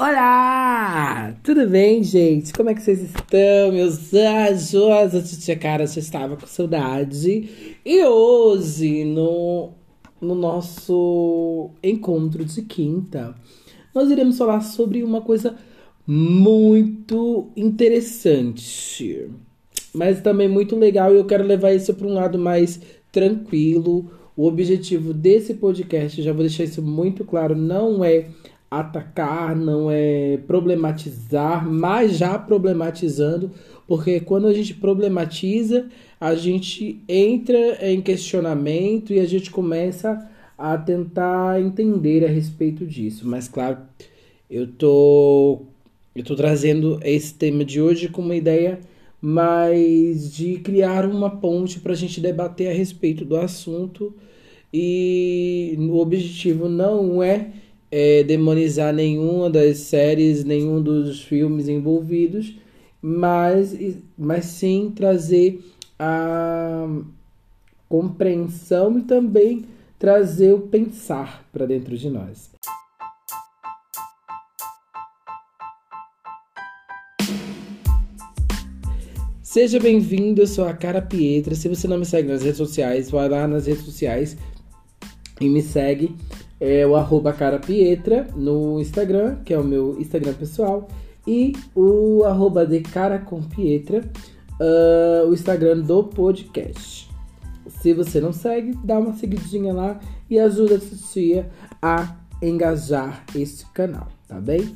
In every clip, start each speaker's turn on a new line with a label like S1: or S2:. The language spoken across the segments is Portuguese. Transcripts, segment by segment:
S1: Olá! Tudo bem, gente? Como é que vocês estão, meus anjos? A titia Cara já estava com saudade. E hoje, no, no nosso encontro de quinta, nós iremos falar sobre uma coisa muito interessante, mas também muito legal. E eu quero levar isso para um lado mais tranquilo. O objetivo desse podcast, já vou deixar isso muito claro, não é atacar, não é problematizar, mas já problematizando, porque quando a gente problematiza, a gente entra em questionamento e a gente começa a tentar entender a respeito disso. Mas claro, eu tô eu tô trazendo esse tema de hoje com uma ideia mais de criar uma ponte para a gente debater a respeito do assunto e o objetivo não é é, demonizar nenhuma das séries, nenhum dos filmes envolvidos, mas, mas sim trazer a compreensão e também trazer o pensar para dentro de nós. Seja bem-vindo, eu sou a Cara Pietra. Se você não me segue nas redes sociais, vai lá nas redes sociais e me segue é o arroba carapietra no Instagram, que é o meu Instagram pessoal, e o arroba de cara com pietra, uh, o Instagram do podcast. Se você não segue, dá uma seguidinha lá e ajuda a tia a engajar este canal, tá bem?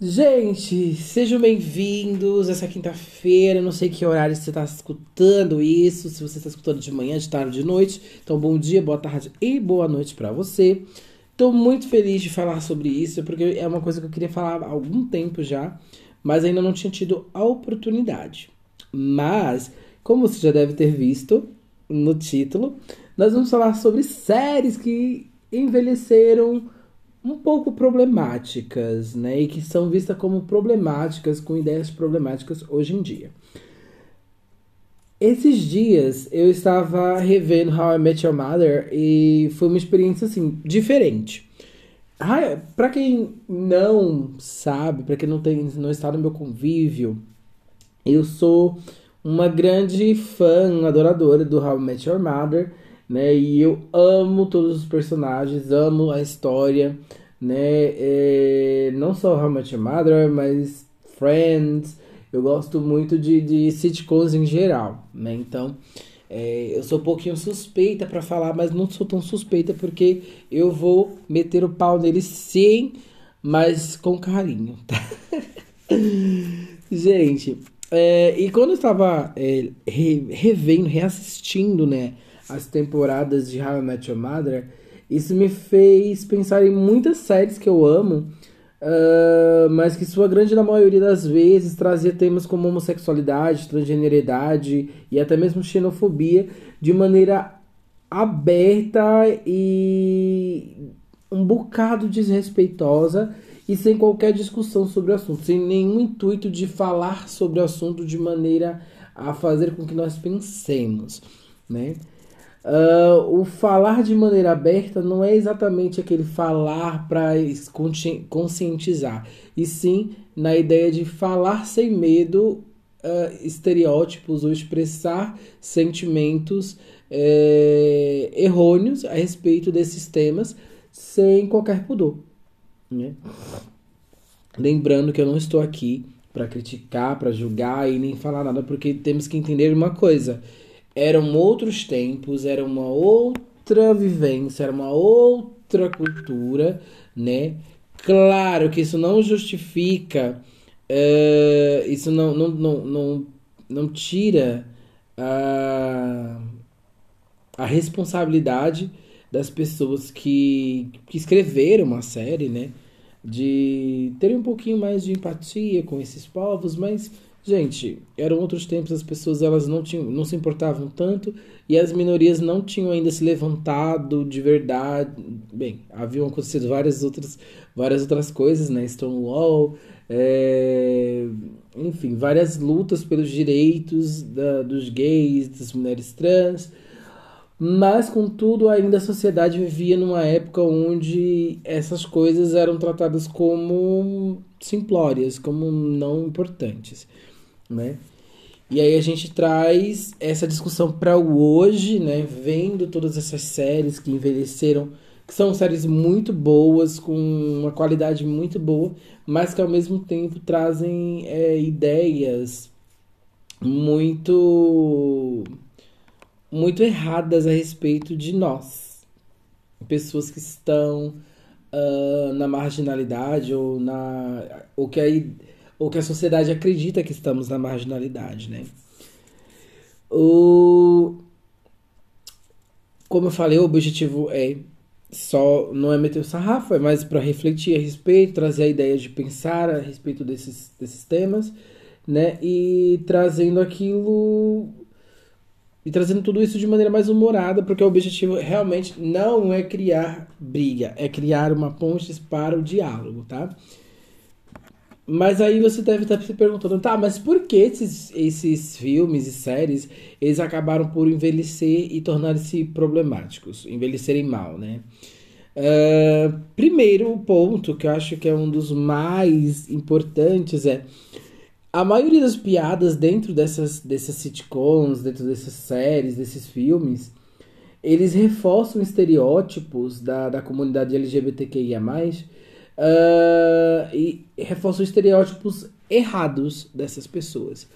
S1: Gente, sejam bem-vindos essa quinta-feira. Não sei que horário você está escutando isso, se você está escutando de manhã, de tarde, de noite. Então, bom dia, boa tarde e boa noite para você. Estou muito feliz de falar sobre isso, porque é uma coisa que eu queria falar há algum tempo já, mas ainda não tinha tido a oportunidade. Mas, como você já deve ter visto no título, nós vamos falar sobre séries que envelheceram um pouco problemáticas, né? E que são vistas como problemáticas, com ideias problemáticas hoje em dia. Esses dias eu estava revendo How I Met Your Mother e foi uma experiência assim diferente. Ah, para quem não sabe, para quem não tem não está no meu convívio, eu sou uma grande fã, adoradora do How I Met Your Mother né? E eu amo todos os personagens, amo a história, né? É, não só How Much Mother, mas Friends. Eu gosto muito de, de sitcoms em geral, né? Então, é, eu sou um pouquinho suspeita para falar, mas não sou tão suspeita porque eu vou meter o pau nele sim, mas com carinho, tá? Gente, é, e quando eu estava é, re, revendo, reassistindo, né? As temporadas de How I Met Your Mother, isso me fez pensar em muitas séries que eu amo, uh, mas que sua grande na maioria das vezes trazia temas como homossexualidade, transgeneridade e até mesmo xenofobia de maneira aberta e um bocado desrespeitosa e sem qualquer discussão sobre o assunto, sem nenhum intuito de falar sobre o assunto de maneira a fazer com que nós pensemos, né? Uh, o falar de maneira aberta não é exatamente aquele falar para conscientizar, e sim na ideia de falar sem medo uh, estereótipos ou expressar sentimentos uh, errôneos a respeito desses temas sem qualquer pudor. Né? Lembrando que eu não estou aqui para criticar, para julgar e nem falar nada, porque temos que entender uma coisa eram outros tempos, era uma outra vivência, era uma outra cultura, né? Claro que isso não justifica, uh, isso não, não, não, não, não tira a, a responsabilidade das pessoas que, que escreveram a série, né? De terem um pouquinho mais de empatia com esses povos, mas Gente, eram outros tempos, as pessoas elas não, tinham, não se importavam tanto e as minorias não tinham ainda se levantado de verdade. Bem, haviam acontecido várias outras, várias outras coisas, né? Stonewall, é... enfim, várias lutas pelos direitos da, dos gays, das mulheres trans. mas contudo ainda a sociedade vivia numa época onde essas coisas eram tratadas como simplórias, como não importantes, né? E aí a gente traz essa discussão para o hoje, né? Vendo todas essas séries que envelheceram, que são séries muito boas, com uma qualidade muito boa, mas que ao mesmo tempo trazem é, ideias muito muito erradas a respeito de nós, pessoas que estão uh, na marginalidade ou na ou que a, ou que a sociedade acredita que estamos na marginalidade, né? O como eu falei, o objetivo é só não é meter o sarrafo, é mais para refletir a respeito, trazer a ideia de pensar a respeito desses, desses temas, né? E trazendo aquilo e trazendo tudo isso de maneira mais humorada, porque o objetivo realmente não é criar briga, é criar uma ponte para o diálogo, tá? Mas aí você deve estar se perguntando, tá, mas por que esses, esses filmes e séries, eles acabaram por envelhecer e tornarem-se problemáticos, envelhecerem mal, né? Uh, primeiro ponto, que eu acho que é um dos mais importantes, é a maioria das piadas dentro dessas, dessas sitcoms, dentro dessas séries, desses filmes, eles reforçam estereótipos da, da comunidade LGBTQIA+, uh, e reforçam estereótipos errados dessas pessoas.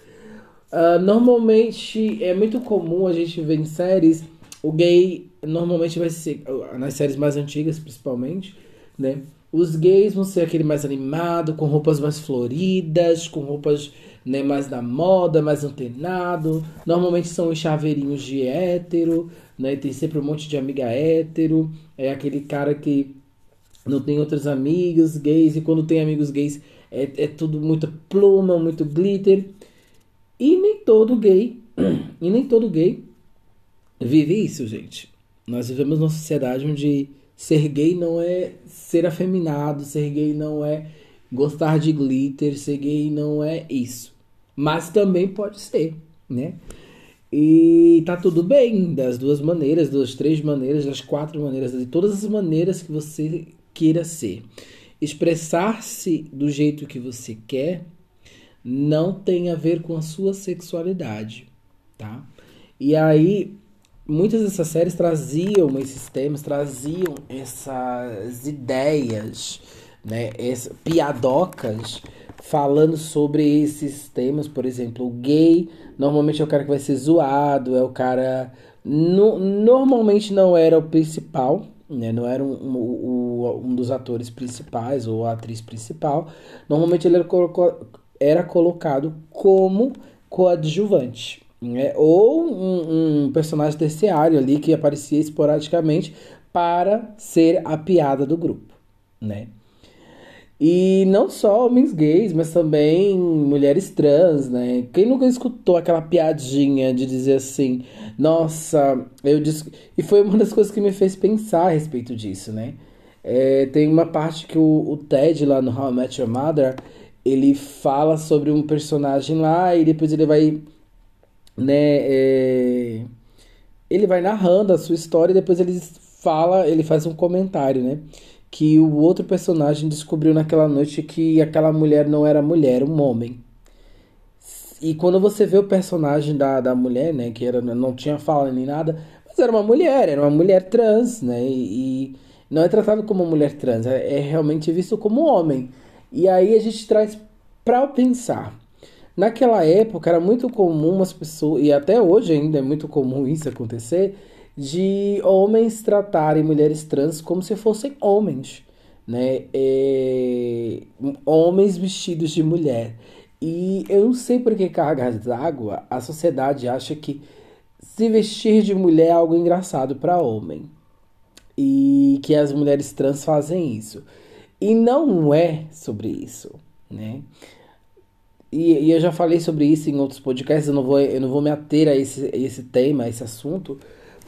S1: Uh, normalmente, é muito comum a gente ver em séries, o gay normalmente vai ser, nas séries mais antigas principalmente, né? Os gays vão ser aquele mais animado, com roupas mais floridas, com roupas né, mais da moda, mais antenado. Normalmente são os chaveirinhos de hétero, né? Tem sempre um monte de amiga hétero. É aquele cara que não tem outros amigos gays, e quando tem amigos gays é, é tudo muita pluma, muito glitter. E nem todo gay, e nem todo gay vive isso, gente. Nós vivemos numa sociedade onde ser gay não é ser afeminado, ser gay não é gostar de glitter, ser gay não é isso. Mas também pode ser, né? E tá tudo bem, das duas maneiras, das três maneiras, das quatro maneiras, de todas as maneiras que você queira ser. Expressar-se do jeito que você quer não tem a ver com a sua sexualidade, tá? E aí muitas dessas séries traziam esses temas, traziam essas ideias, né, essas piadocas falando sobre esses temas, por exemplo, o gay normalmente é o cara que vai ser zoado, é o cara no, normalmente não era o principal, né, não era um, um, um, dos atores principais ou a atriz principal, normalmente ele era, era colocado como coadjuvante né? ou um, um, personagem terciário ali que aparecia esporadicamente para ser a piada do grupo, né? E não só homens gays, mas também mulheres trans, né? Quem nunca escutou aquela piadinha de dizer assim, nossa, eu disse. E foi uma das coisas que me fez pensar a respeito disso, né? É, tem uma parte que o, o Ted lá no How I Met Your Mother ele fala sobre um personagem lá e depois ele vai né, é... ele vai narrando a sua história e depois ele fala, ele faz um comentário, né? Que o outro personagem descobriu naquela noite que aquela mulher não era mulher, um homem. E quando você vê o personagem da, da mulher, né, que era, não tinha fala nem nada, mas era uma mulher, era uma mulher trans, né, e, e não é tratado como mulher trans, é, é realmente visto como homem. E aí a gente traz para pensar, Naquela época era muito comum as pessoas, e até hoje ainda é muito comum isso acontecer, de homens tratarem mulheres trans como se fossem homens, né? É... Homens vestidos de mulher. E eu não sei por que cargas d'água a sociedade acha que se vestir de mulher é algo engraçado para homem. E que as mulheres trans fazem isso. E não é sobre isso, né? E, e, eu já falei sobre isso em outros podcasts, eu não vou, eu não vou me ater a esse, a esse tema, a esse assunto,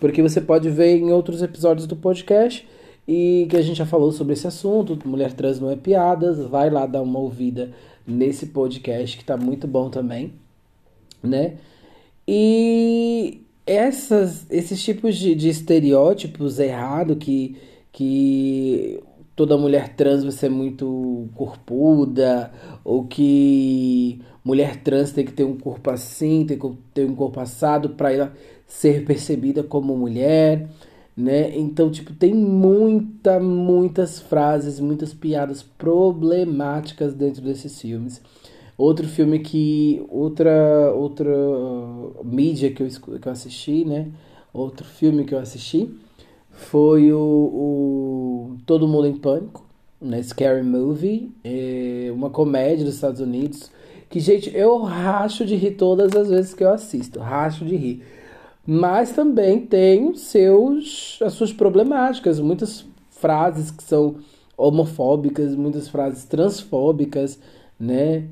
S1: porque você pode ver em outros episódios do podcast e que a gente já falou sobre esse assunto, Mulher Trans não é piadas, vai lá dar uma ouvida nesse podcast que tá muito bom também, né? E essas, esses tipos de, de estereótipos errados que, que toda mulher trans vai ser muito corpuda, ou que mulher trans tem que ter um corpo assim, tem que ter um corpo assado para ela ser percebida como mulher, né? Então, tipo, tem muita, muitas frases, muitas piadas problemáticas dentro desses filmes. Outro filme que. Outra, outra uh, mídia que eu, que eu assisti, né? Outro filme que eu assisti foi o, o Todo Mundo em Pânico, né? Scary Movie, é uma comédia dos Estados Unidos. Que, gente, eu racho de rir todas as vezes que eu assisto. Racho de rir. Mas também tem seus, as suas problemáticas. Muitas frases que são homofóbicas, muitas frases transfóbicas, né?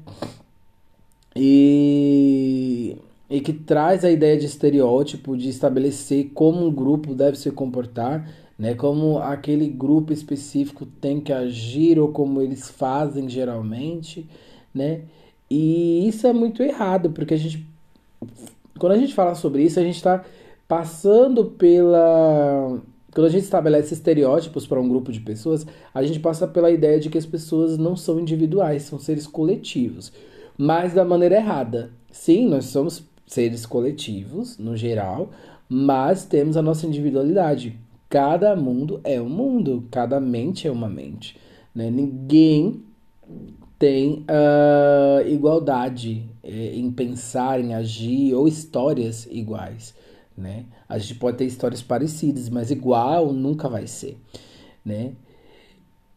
S1: E, e que traz a ideia de estereótipo, de estabelecer como um grupo deve se comportar, né? Como aquele grupo específico tem que agir ou como eles fazem geralmente, né? E isso é muito errado, porque a gente quando a gente fala sobre isso, a gente está passando pela quando a gente estabelece estereótipos para um grupo de pessoas, a gente passa pela ideia de que as pessoas não são individuais, são seres coletivos, mas da maneira errada. Sim, nós somos seres coletivos, no geral, mas temos a nossa individualidade. Cada mundo é um mundo, cada mente é uma mente. Né? Ninguém tem uh, igualdade eh, em pensar, em agir ou histórias iguais né? A gente pode ter histórias parecidas, mas igual nunca vai ser, né?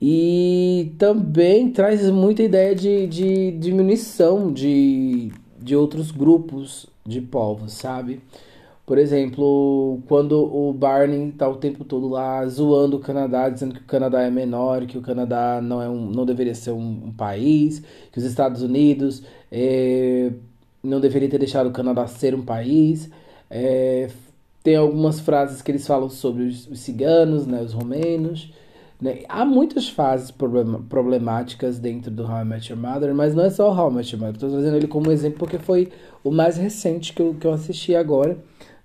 S1: E também traz muita ideia de, de diminuição de, de outros grupos de povos, sabe? Por exemplo, quando o Barney tá o tempo todo lá zoando o Canadá, dizendo que o Canadá é menor, que o Canadá não, é um, não deveria ser um, um país, que os Estados Unidos é, não deveria ter deixado o Canadá ser um país. É, tem algumas frases que eles falam sobre os, os ciganos, né, os romenos. Né? Há muitas fases problemáticas dentro do How I Met Your Mother, mas não é só o How I Met Your Mother. Estou trazendo ele como exemplo porque foi o mais recente que eu, que eu assisti agora,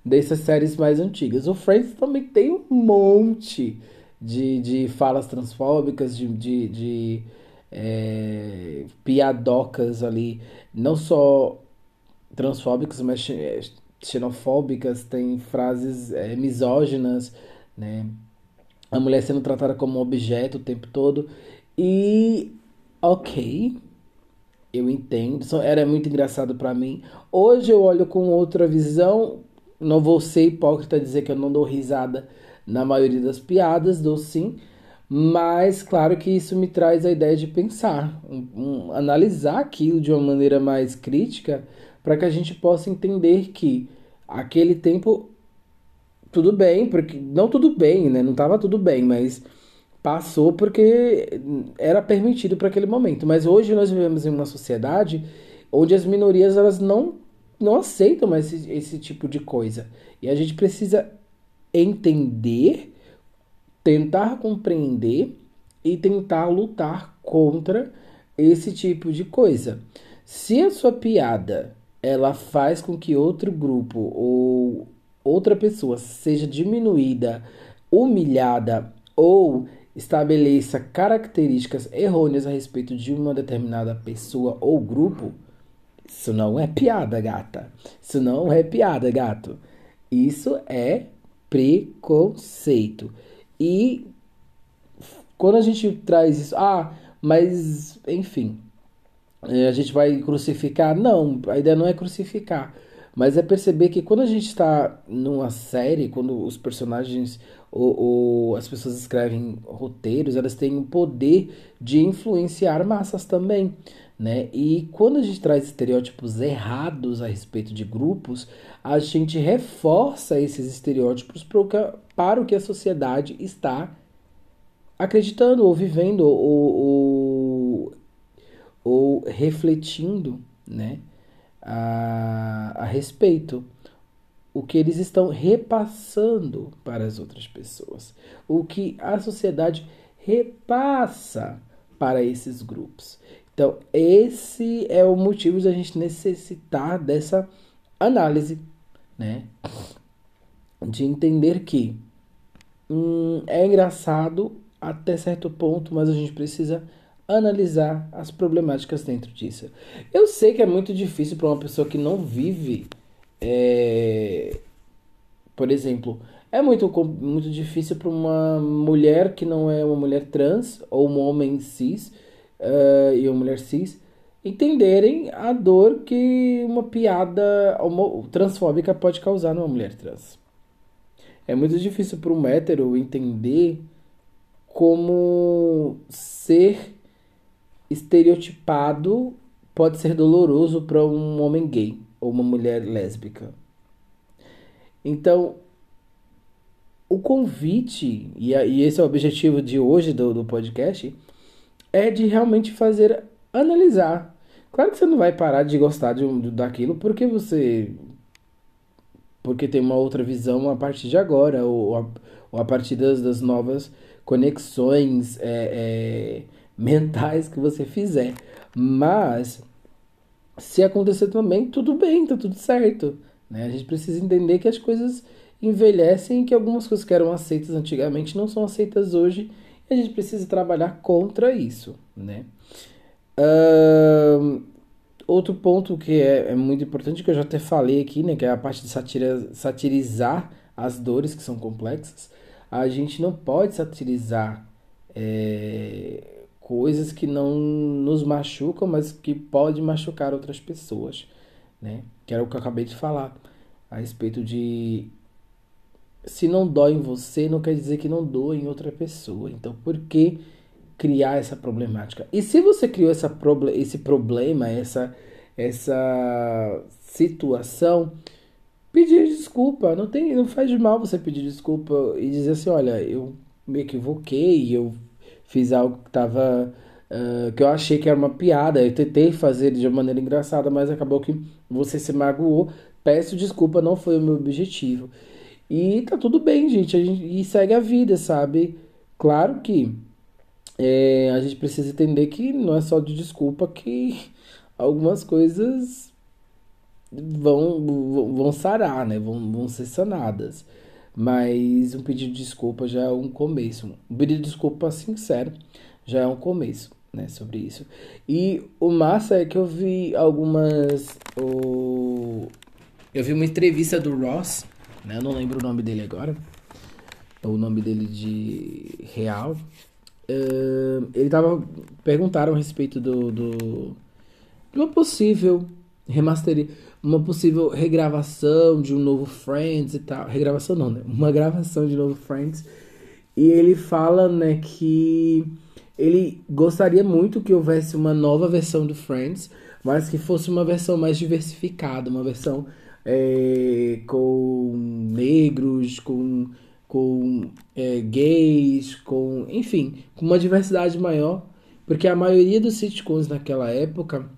S1: dessas séries mais antigas. O Friends também tem um monte de, de falas transfóbicas, de, de, de é, piadocas ali, não só transfóbicas, mas xenofóbicas, tem frases é, misóginas, né? A mulher sendo tratada como objeto o tempo todo. E, ok, eu entendo. Era muito engraçado para mim. Hoje eu olho com outra visão. Não vou ser hipócrita dizer que eu não dou risada na maioria das piadas, dou sim. Mas claro que isso me traz a ideia de pensar, um, um, analisar aquilo de uma maneira mais crítica para que a gente possa entender que aquele tempo tudo bem, porque não tudo bem, né? Não estava tudo bem, mas passou porque era permitido para aquele momento. Mas hoje nós vivemos em uma sociedade onde as minorias elas não não aceitam mais esse, esse tipo de coisa. E a gente precisa entender, tentar compreender e tentar lutar contra esse tipo de coisa. Se a sua piada ela faz com que outro grupo ou outra pessoa seja diminuída, humilhada ou estabeleça características errôneas a respeito de uma determinada pessoa ou grupo, isso não é piada, gata. Isso não é piada, gato. Isso é preconceito. E quando a gente traz isso, ah, mas enfim, é, a gente vai crucificar. Não, a ideia não é crucificar, mas é perceber que quando a gente está numa série, quando os personagens ou, ou, as pessoas escrevem roteiros, elas têm o poder de influenciar massas também. Né? E quando a gente traz estereótipos errados a respeito de grupos, a gente reforça esses estereótipos para o que a sociedade está acreditando ou vivendo ou, ou ou refletindo né, a, a respeito o que eles estão repassando para as outras pessoas, o que a sociedade repassa para esses grupos. Então, esse é o motivo de a gente necessitar dessa análise, né? de entender que hum, é engraçado até certo ponto, mas a gente precisa analisar as problemáticas dentro disso. Eu sei que é muito difícil para uma pessoa que não vive, é... por exemplo, é muito, muito difícil para uma mulher que não é uma mulher trans ou um homem cis uh, e uma mulher cis entenderem a dor que uma piada transfóbica pode causar numa mulher trans. É muito difícil para um hétero entender como ser estereotipado pode ser doloroso para um homem gay ou uma mulher lésbica. Então, o convite, e, esse é o objetivo de hoje do, do podcast, é de realmente fazer analisar. Claro que você não vai parar de gostar de, daquilo porque você. Porque tem uma outra visão a partir de agora, ou a, ou a partir das, das novas conexões é, é, mentais que você fizer. Mas, se acontecer também, tudo bem, tá tudo certo. Né? A gente precisa entender que as coisas envelhecem e que algumas coisas que eram aceitas antigamente não são aceitas hoje. A gente precisa trabalhar contra isso, né? Outro ponto que é, é, muito importante, que eu já até falei aqui, né? Que é a parte de satira, satirizar as dores que são complexas. A gente não pode satirizar é, coisas que não nos machucam, mas que podem machucar outras pessoas, né? Que era o que eu acabei de falar a respeito de se não dói em você, não quer dizer que não doa em outra pessoa. Então, por que criar essa problemática? E se você criou essa proble esse problema, essa, essa situação, pedir desculpa. Não, tem, não faz mal você pedir desculpa e dizer assim: olha, eu me equivoquei, eu fiz algo que tava. Uh, que eu achei que era uma piada, eu tentei fazer de uma maneira engraçada, mas acabou que você se magoou. Peço desculpa, não foi o meu objetivo. E tá tudo bem, gente, a gente e segue a vida, sabe? Claro que é, a gente precisa entender que não é só de desculpa que algumas coisas vão, vão, vão sarar, né? Vão, vão ser sanadas. Mas um pedido de desculpa já é um começo. Um pedido de desculpa sincero já é um começo, né? Sobre isso. E o massa é que eu vi algumas. O... Eu vi uma entrevista do Ross, né? Eu não lembro o nome dele agora. O nome dele de real. Uh, ele tava. Perguntaram a respeito do. do de uma possível remaster, uma possível regravação de um novo Friends e tal. Regravação não, né? Uma gravação de novo Friends. E ele fala, né, que ele gostaria muito que houvesse uma nova versão do Friends, mas que fosse uma versão mais diversificada, uma versão é, com negros, com, com é, gays, com, enfim, com uma diversidade maior, porque a maioria dos sitcoms naquela época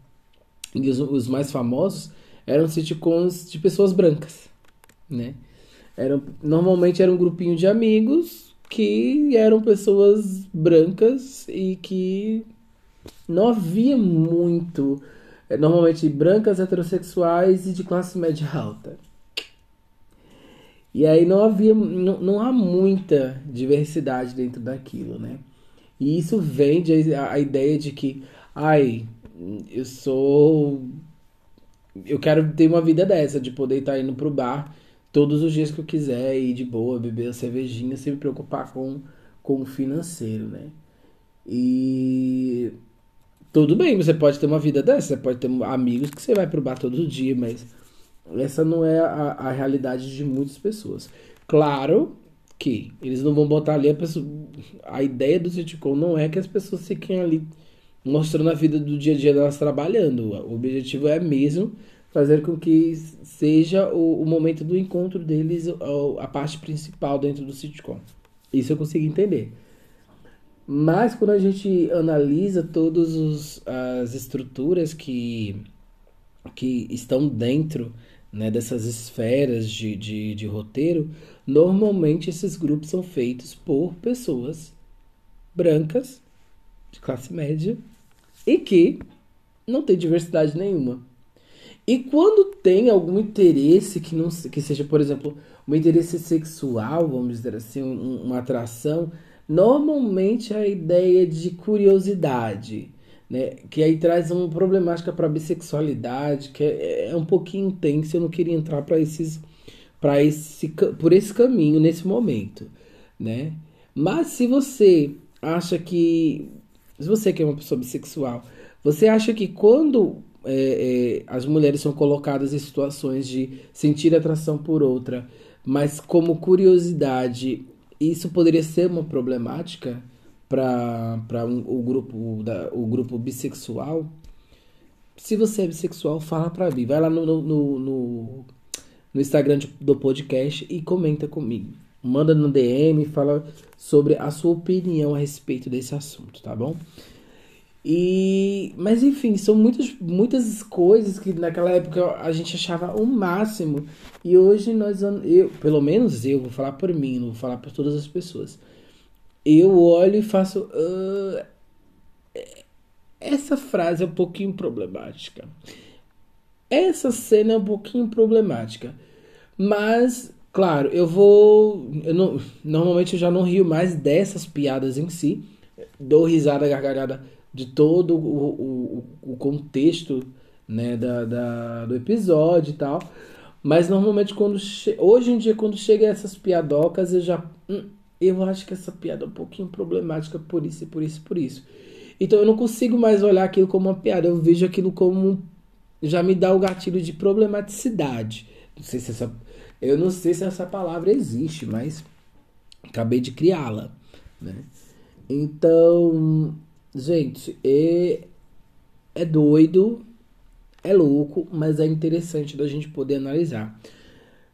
S1: e os, os mais famosos eram sitcoms de pessoas brancas, né? Eram, normalmente era um grupinho de amigos que eram pessoas brancas e que não havia muito, eh, normalmente brancas, heterossexuais e de classe média alta. E aí não havia, não, não há muita diversidade dentro daquilo, né? E isso vende a, a ideia de que, ai, eu sou. Eu quero ter uma vida dessa, de poder estar indo pro bar todos os dias que eu quiser e de boa, beber uma cervejinha sem me preocupar com, com o financeiro, né? E. Tudo bem, você pode ter uma vida dessa, você pode ter amigos que você vai pro bar todo dia, mas essa não é a, a realidade de muitas pessoas. Claro que eles não vão botar ali a pessoa. A ideia do sitcom não é que as pessoas fiquem ali mostrando a vida do dia a dia delas trabalhando. O objetivo é mesmo fazer com que seja o, o momento do encontro deles a, a parte principal dentro do sitcom. Isso eu consigo entender. Mas quando a gente analisa todas as estruturas que, que estão dentro né, dessas esferas de, de, de roteiro, normalmente esses grupos são feitos por pessoas brancas, de classe média, e que não tem diversidade nenhuma. E quando tem algum interesse que não que seja, por exemplo, um interesse sexual, vamos dizer assim, um, uma atração, normalmente a ideia de curiosidade, né? Que aí traz uma problemática para a bissexualidade, que é, é um pouquinho intenso, eu não queria entrar para esses para esse por esse caminho nesse momento, né? Mas se você acha que se você que é uma pessoa bissexual, você acha que quando é, é, as mulheres são colocadas em situações de sentir atração por outra, mas como curiosidade, isso poderia ser uma problemática para um, o, grupo, da, o grupo bissexual? Se você é bissexual, fala pra mim. Vai lá no, no, no, no Instagram do podcast e comenta comigo. Manda no DM, fala sobre a sua opinião a respeito desse assunto, tá bom? E, mas enfim, são muitas, muitas coisas que naquela época a gente achava o máximo. E hoje nós, eu, pelo menos eu, vou falar por mim, não vou falar por todas as pessoas. Eu olho e faço. Uh, essa frase é um pouquinho problemática. Essa cena é um pouquinho problemática. Mas, claro, eu vou. Eu não, normalmente eu já não rio mais dessas piadas em si. Dou risada gargalhada de todo o, o, o contexto né, da, da, do episódio e tal. Mas normalmente quando hoje em dia quando chega essas piadocas eu já hum, eu acho que essa piada é um pouquinho problemática por isso e por isso e por isso. Então eu não consigo mais olhar aquilo como uma piada, eu vejo aquilo como já me dá o gatilho de problematicidade. Não sei se essa eu não sei se essa palavra existe, mas acabei de criá-la, né? Então, Gente, é, é doido, é louco, mas é interessante da gente poder analisar.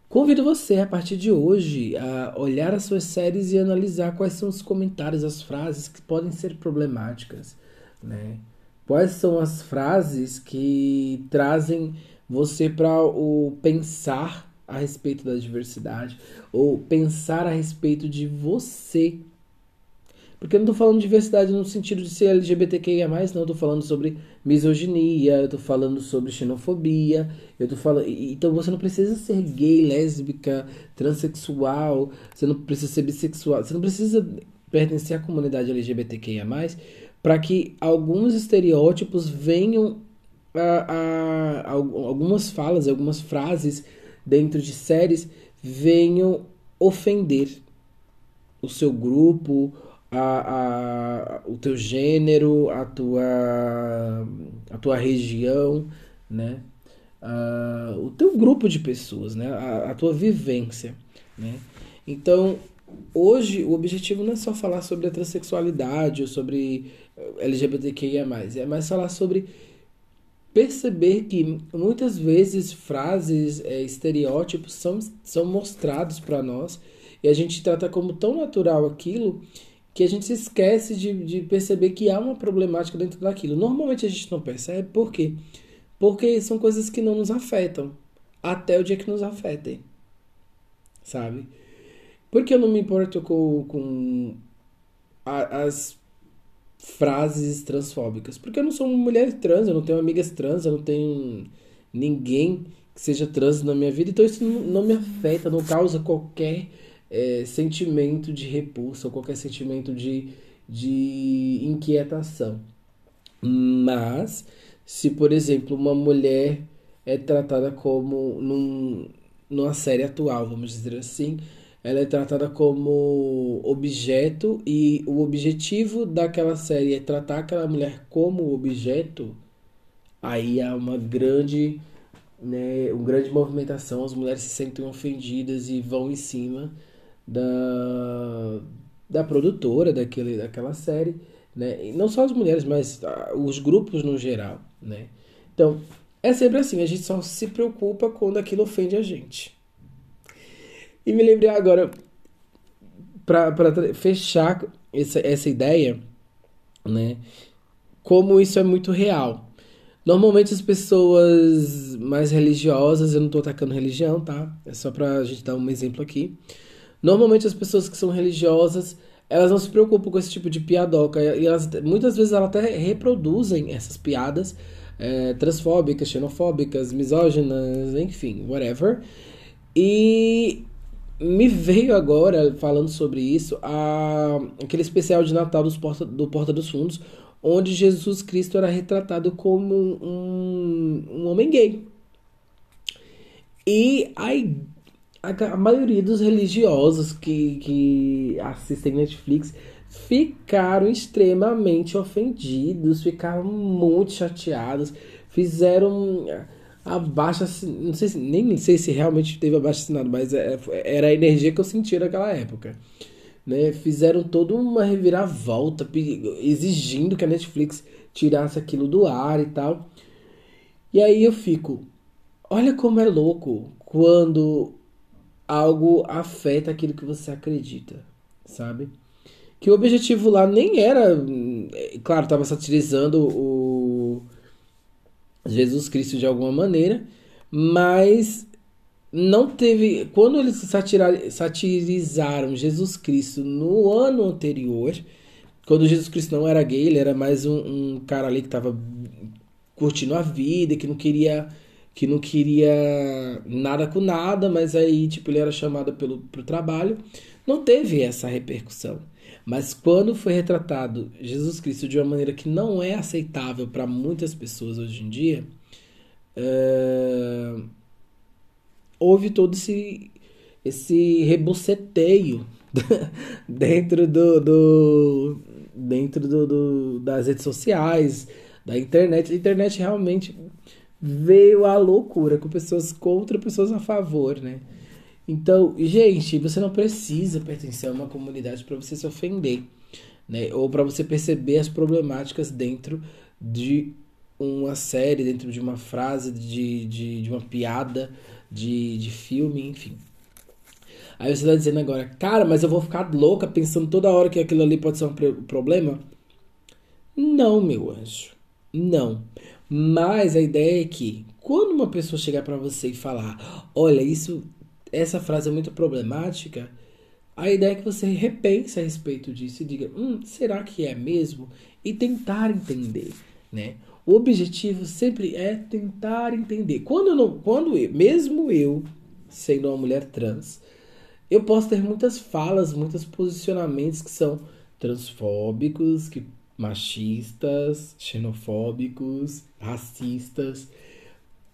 S1: Convido você, a partir de hoje, a olhar as suas séries e analisar quais são os comentários, as frases que podem ser problemáticas, né? Quais são as frases que trazem você para o pensar a respeito da diversidade ou pensar a respeito de você porque eu não tô falando de diversidade no sentido de ser LGBTQIA+, não. Eu tô falando sobre misoginia, eu tô falando sobre xenofobia, eu tô falando... Então você não precisa ser gay, lésbica, transexual, você não precisa ser bissexual, você não precisa pertencer à comunidade LGBTQIA+, para que alguns estereótipos venham a, a, a, algumas falas, algumas frases dentro de séries venham ofender o seu grupo a, a, o teu gênero, a tua, a tua região, né? Uh, o teu grupo de pessoas, né? A, a, tua vivência, né? Então, hoje o objetivo não é só falar sobre a transexualidade ou sobre LGBTQIA+, é mais falar sobre perceber que muitas vezes frases, é, estereótipos são, são mostrados para nós e a gente trata como tão natural aquilo que a gente se esquece de, de perceber que há uma problemática dentro daquilo. Normalmente a gente não percebe, por quê? Porque são coisas que não nos afetam, até o dia que nos afetem, sabe? Porque eu não me importo com, com a, as frases transfóbicas? Porque eu não sou uma mulher trans, eu não tenho amigas trans, eu não tenho ninguém que seja trans na minha vida, então isso não, não me afeta, não causa qualquer é, sentimento de repulsa ou qualquer sentimento de, de inquietação. Mas, se por exemplo uma mulher é tratada como num, numa série atual, vamos dizer assim, ela é tratada como objeto e o objetivo daquela série é tratar aquela mulher como objeto, aí há uma grande, né, uma grande movimentação, as mulheres se sentem ofendidas e vão em cima da, da produtora daquele, daquela série, né? E não só as mulheres, mas ah, os grupos no geral, né? Então, é sempre assim, a gente só se preocupa quando aquilo ofende a gente. E me lembrei agora, para fechar essa, essa ideia, né? Como isso é muito real. Normalmente as pessoas mais religiosas, eu não tô atacando religião, tá? É só pra gente dar um exemplo aqui. Normalmente as pessoas que são religiosas, elas não se preocupam com esse tipo de piadoca. E elas, muitas vezes elas até reproduzem essas piadas é, transfóbicas, xenofóbicas, misóginas, enfim, whatever. E me veio agora, falando sobre isso, a, aquele especial de Natal dos Porta, do Porta dos Fundos, onde Jesus Cristo era retratado como um, um homem gay. E a, a, maioria dos religiosos que, que assistem Netflix ficaram extremamente ofendidos, ficaram muito chateados, fizeram abaixo, não sei se, nem sei se realmente teve abaixo assinado, mas é, era a energia que eu sentia naquela época. Né? Fizeram toda uma reviravolta, exigindo que a Netflix tirasse aquilo do ar e tal. E aí eu fico, olha como é louco quando algo afeta aquilo que você acredita, sabe? Que o objetivo lá nem era, claro, estava satirizando o Jesus Cristo de alguma maneira, mas não teve. Quando eles satirizaram Jesus Cristo no ano anterior, quando Jesus Cristo não era gay, ele era mais um, um cara ali que estava curtindo a vida, que não queria que não queria nada com nada, mas aí tipo ele era chamado pelo pro trabalho, não teve essa repercussão. Mas quando foi retratado Jesus Cristo de uma maneira que não é aceitável para muitas pessoas hoje em dia, é... houve todo esse, esse reboceteio dentro do, do dentro do, do, das redes sociais, da internet. A internet realmente veio à loucura com pessoas contra pessoas a favor, né? Então, gente, você não precisa pertencer a uma comunidade para você se ofender, né? Ou para você perceber as problemáticas dentro de uma série, dentro de uma frase, de, de, de uma piada, de, de filme, enfim. Aí você está dizendo agora, cara, mas eu vou ficar louca pensando toda hora que aquilo ali pode ser um problema? Não, meu anjo. Não. Mas a ideia é que quando uma pessoa chegar para você e falar, olha, isso essa frase é muito problemática, a ideia é que você repense a respeito disso e diga, hum, será que é mesmo? E tentar entender, né? O objetivo sempre é tentar entender. Quando eu não, quando eu, mesmo eu sendo uma mulher trans, eu posso ter muitas falas, muitos posicionamentos que são transfóbicos, que machistas, xenofóbicos, racistas,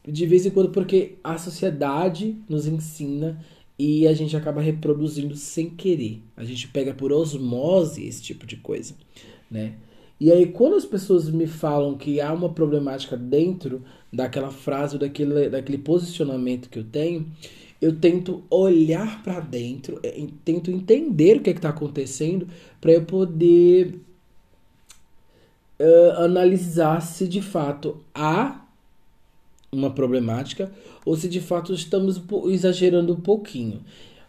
S1: de vez em quando, porque a sociedade nos ensina e a gente acaba reproduzindo sem querer. A gente pega por osmose esse tipo de coisa, né? E aí, quando as pessoas me falam que há uma problemática dentro daquela frase, daquele, daquele posicionamento que eu tenho, eu tento olhar para dentro, é, tento entender o que é está acontecendo para eu poder uh, analisar se de fato há uma problemática ou se de fato estamos exagerando um pouquinho.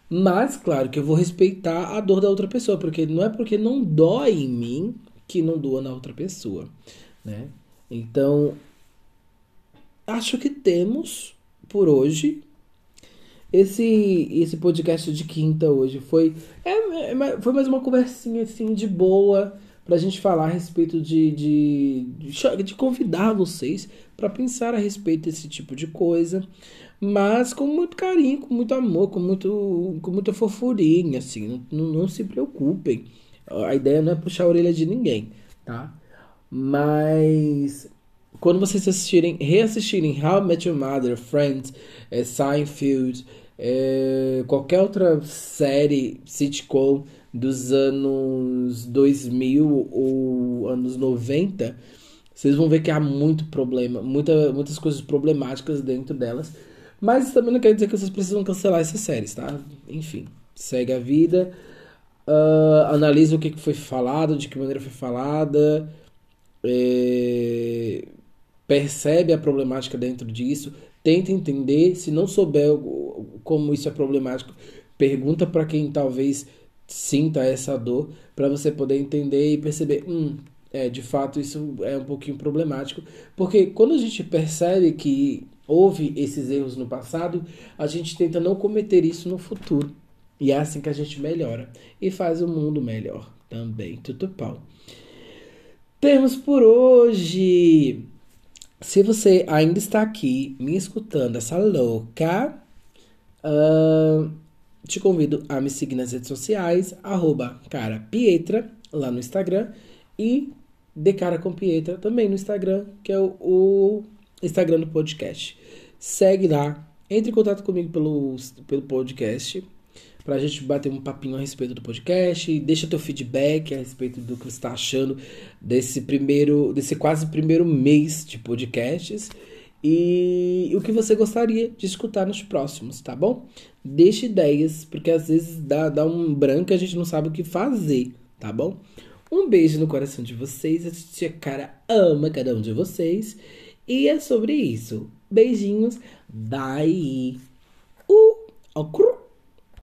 S1: Mas, claro que eu vou respeitar a dor da outra pessoa, porque não é porque não dói em mim que não doa na outra pessoa, né? Então, acho que temos por hoje esse esse podcast de quinta hoje foi é, é foi mais uma conversinha assim de boa para a gente falar a respeito de, de, de, de convidar vocês para pensar a respeito desse tipo de coisa, mas com muito carinho, com muito amor, com, muito, com muita fofurinha, assim, não, não se preocupem. A ideia não é puxar a orelha de ninguém, tá? Mas quando vocês assistirem, reassistirem How I Met Your Mother, Friends, é, Seinfeld, é, qualquer outra série, sitcom dos anos 2000 ou anos 90, vocês vão ver que há muito problema, muita, muitas coisas problemáticas dentro delas. Mas também não quer dizer que vocês precisam cancelar essas séries, tá? Enfim, segue a vida, uh, analisa o que foi falado, de que maneira foi falada, é, percebe a problemática dentro disso, tenta entender. Se não souber como isso é problemático, pergunta para quem talvez sinta essa dor, para você poder entender e perceber, hum, é, de fato isso é um pouquinho problemático, porque quando a gente percebe que houve esses erros no passado, a gente tenta não cometer isso no futuro. E é assim que a gente melhora e faz o mundo melhor também. Tudo pau. Temos por hoje. Se você ainda está aqui me escutando, essa louca, uh, te convido a me seguir nas redes sociais, arroba cara Pietra, lá no Instagram, e de cara com Pietra também no Instagram, que é o, o Instagram do podcast. Segue lá, entre em contato comigo pelo, pelo podcast, pra gente bater um papinho a respeito do podcast, deixa teu feedback a respeito do que você está achando desse primeiro, desse quase primeiro mês de podcasts e o que você gostaria de escutar nos próximos, tá bom? Deixe ideias, porque às vezes dá, dá um branco e a gente não sabe o que fazer, tá bom? Um beijo no coração de vocês, a tia Cara ama cada um de vocês. E é sobre isso. Beijinhos, bye! Uh,